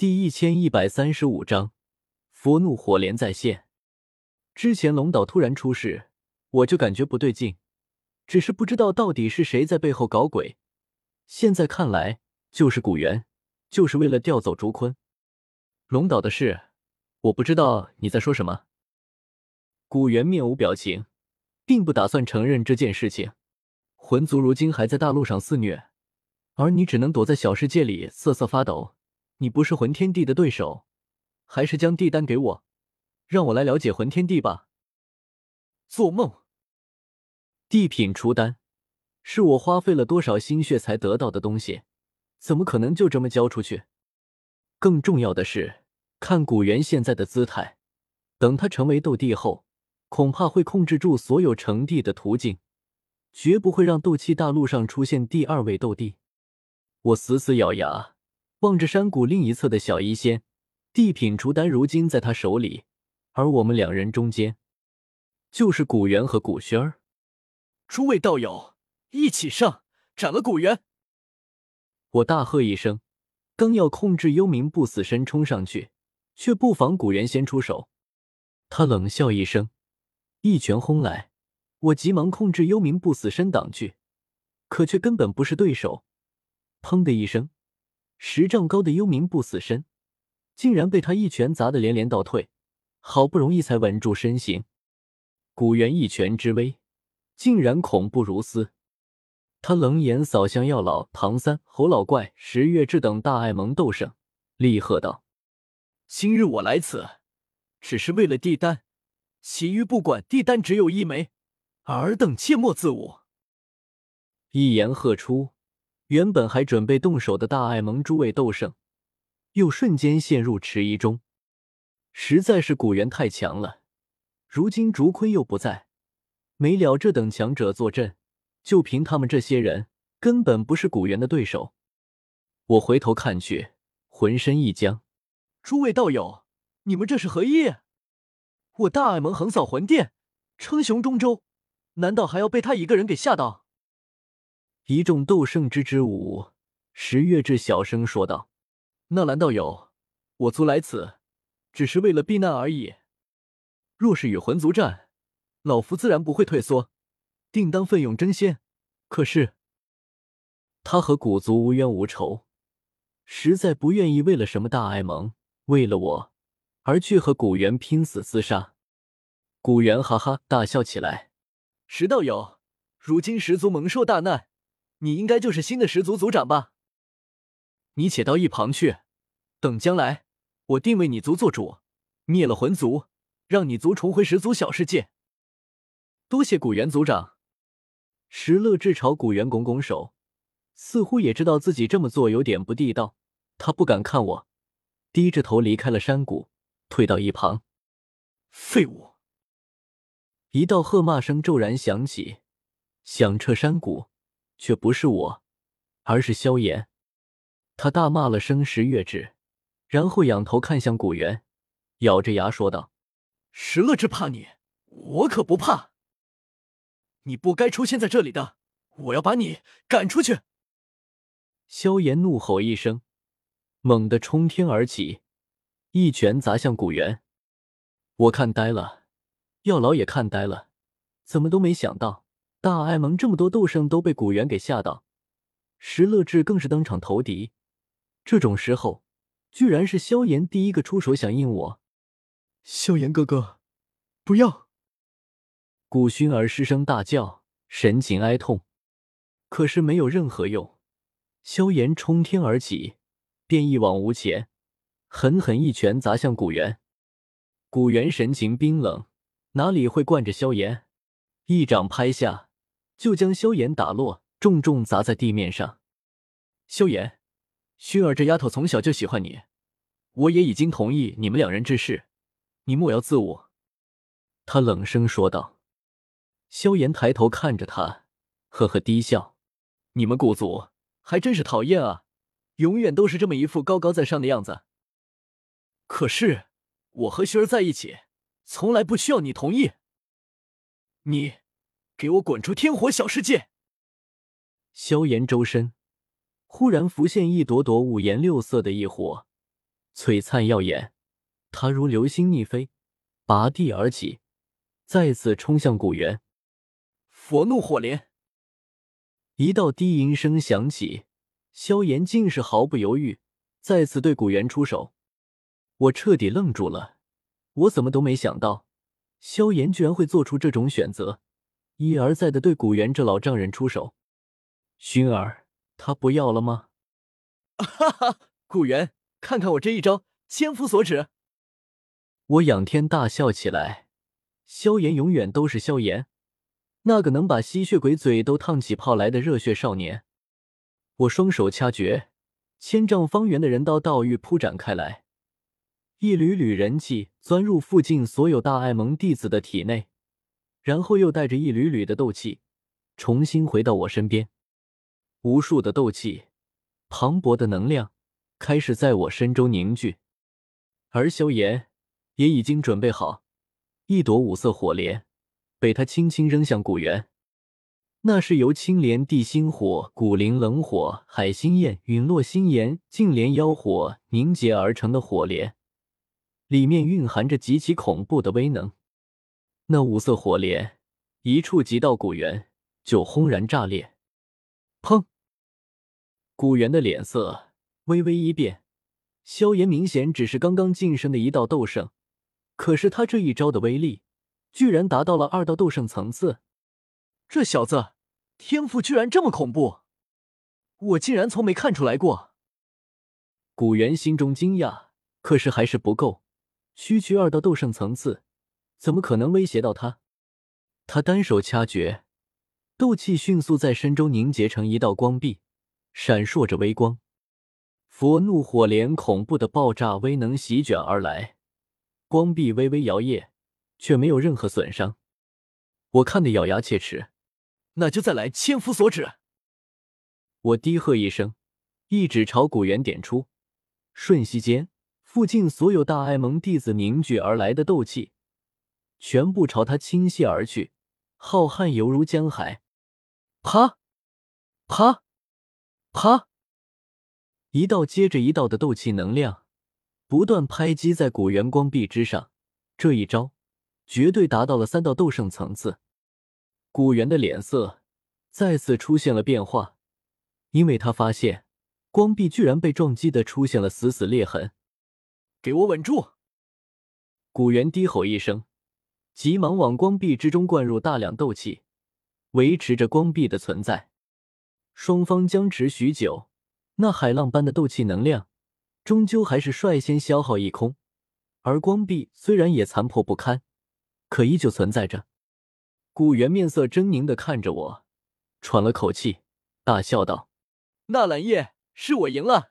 第一千一百三十五章，佛怒火莲再现。之前龙岛突然出事，我就感觉不对劲，只是不知道到底是谁在背后搞鬼。现在看来，就是古元，就是为了调走竹坤。龙岛的事，我不知道你在说什么。古元面无表情，并不打算承认这件事情。魂族如今还在大陆上肆虐，而你只能躲在小世界里瑟瑟发抖。你不是魂天帝的对手，还是将地丹给我，让我来了解魂天帝吧。做梦！地品出丹是我花费了多少心血才得到的东西，怎么可能就这么交出去？更重要的是，看古元现在的姿态，等他成为斗帝后，恐怕会控制住所有成帝的途径，绝不会让斗气大陆上出现第二位斗帝。我死死咬牙。望着山谷另一侧的小医仙，地品除丹如今在他手里，而我们两人中间就是古元和古轩儿。诸位道友，一起上，斩了古元！我大喝一声，刚要控制幽冥不死身冲上去，却不妨古元先出手。他冷笑一声，一拳轰来，我急忙控制幽冥不死身挡去，可却根本不是对手。砰的一声。十丈高的幽冥不死身，竟然被他一拳砸得连连倒退，好不容易才稳住身形。古元一拳之威，竟然恐怖如斯。他冷眼扫向药老、唐三、侯老怪、石月志等大爱盟斗圣，厉喝道：“今日我来此，只是为了地丹，其余不管。地丹只有一枚，尔等切莫自误。”一言喝出。原本还准备动手的大爱盟诸位斗圣，又瞬间陷入迟疑中。实在是古元太强了，如今竹坤又不在，没了这等强者坐镇，就凭他们这些人，根本不是古元的对手。我回头看去，浑身一僵。诸位道友，你们这是何意？我大爱盟横扫魂殿，称雄中州，难道还要被他一个人给吓到？一众斗圣支支吾吾，石月志小声说道：“纳兰道友，我族来此，只是为了避难而已。若是与魂族战，老夫自然不会退缩，定当奋勇争先。可是，他和古族无冤无仇，实在不愿意为了什么大爱盟，为了我，而去和古猿拼死厮杀。”古猿哈哈大笑起来：“石道友，如今十族蒙受大难。”你应该就是新的十族族长吧？你且到一旁去，等将来我定为你族做主，灭了魂族，让你族重回十族小世界。多谢古元族长。石乐志朝古元拱拱手，似乎也知道自己这么做有点不地道，他不敢看我，低着头离开了山谷，退到一旁。废物！一道喝骂声骤然响起，响彻山谷。却不是我，而是萧炎。他大骂了声石月志，然后仰头看向古元，咬着牙说道：“石乐志怕你，我可不怕。你不该出现在这里的，我要把你赶出去。”萧炎怒吼一声，猛地冲天而起，一拳砸向古元。我看呆了，药老也看呆了，怎么都没想到。大爱盟这么多斗圣都被古元给吓到，石乐志更是当场投敌。这种时候，居然是萧炎第一个出手响应我。萧炎哥哥，不要！古薰儿失声大叫，神情哀痛。可是没有任何用，萧炎冲天而起，便一往无前，狠狠一拳砸向古元。古元神情冰冷，哪里会惯着萧炎？一掌拍下。就将萧炎打落，重重砸在地面上。萧炎，薰儿这丫头从小就喜欢你，我也已经同意你们两人之事，你莫要自误。他冷声说道。萧炎抬头看着他，呵呵低笑：“你们古族还真是讨厌啊，永远都是这么一副高高在上的样子。可是我和薰儿在一起，从来不需要你同意。你。”给我滚出天火小世界！萧炎周身忽然浮现一朵朵五颜六色的异火，璀璨耀眼。他如流星逆飞，拔地而起，再次冲向古元。佛怒火莲，一道低吟声响起，萧炎竟是毫不犹豫，再次对古元出手。我彻底愣住了，我怎么都没想到，萧炎居然会做出这种选择，一而再的对古元这老丈人出手。薰儿，他不要了吗？哈哈，古元，看看我这一招，千夫所指。我仰天大笑起来。萧炎永远都是萧炎，那个能把吸血鬼嘴都烫起泡来的热血少年。我双手掐诀，千丈方圆的人道道域铺展开来。一缕缕人气钻入附近所有大爱盟弟子的体内，然后又带着一缕缕的斗气，重新回到我身边。无数的斗气，磅礴的能量开始在我身周凝聚，而萧炎也已经准备好，一朵五色火莲被他轻轻扔向古元。那是由青莲地心火、古灵冷火、海心焰、陨落心炎、净莲妖火凝结而成的火莲。里面蕴含着极其恐怖的威能，那五色火莲一触及到古元，就轰然炸裂。砰！古元的脸色微微一变。萧炎明显只是刚刚晋升的一道斗圣，可是他这一招的威力，居然达到了二道斗圣层次。这小子天赋居然这么恐怖，我竟然从没看出来过。古元心中惊讶，可是还是不够。区区二道斗圣层次，怎么可能威胁到他？他单手掐诀，斗气迅速在身周凝结成一道光壁，闪烁着微光。佛怒火莲恐怖的爆炸威能席卷而来，光壁微微摇曳，却没有任何损伤。我看得咬牙切齿，那就再来千夫所指！我低喝一声，一指朝古元点出，瞬息间。附近所有大爱盟弟子凝聚而来的斗气，全部朝他倾泻而去，浩瀚犹如江海。啪！啪！啪！一道接着一道的斗气能量不断拍击在古元光壁之上。这一招绝对达到了三道斗圣层次。古元的脸色再次出现了变化，因为他发现光壁居然被撞击的出现了死死裂痕。给我稳住！古元低吼一声，急忙往光壁之中灌入大量斗气，维持着光壁的存在。双方僵持许久，那海浪般的斗气能量终究还是率先消耗一空。而光壁虽然也残破不堪，可依旧存在着。古元面色狰狞的看着我，喘了口气，大笑道：“纳兰叶，是我赢了。”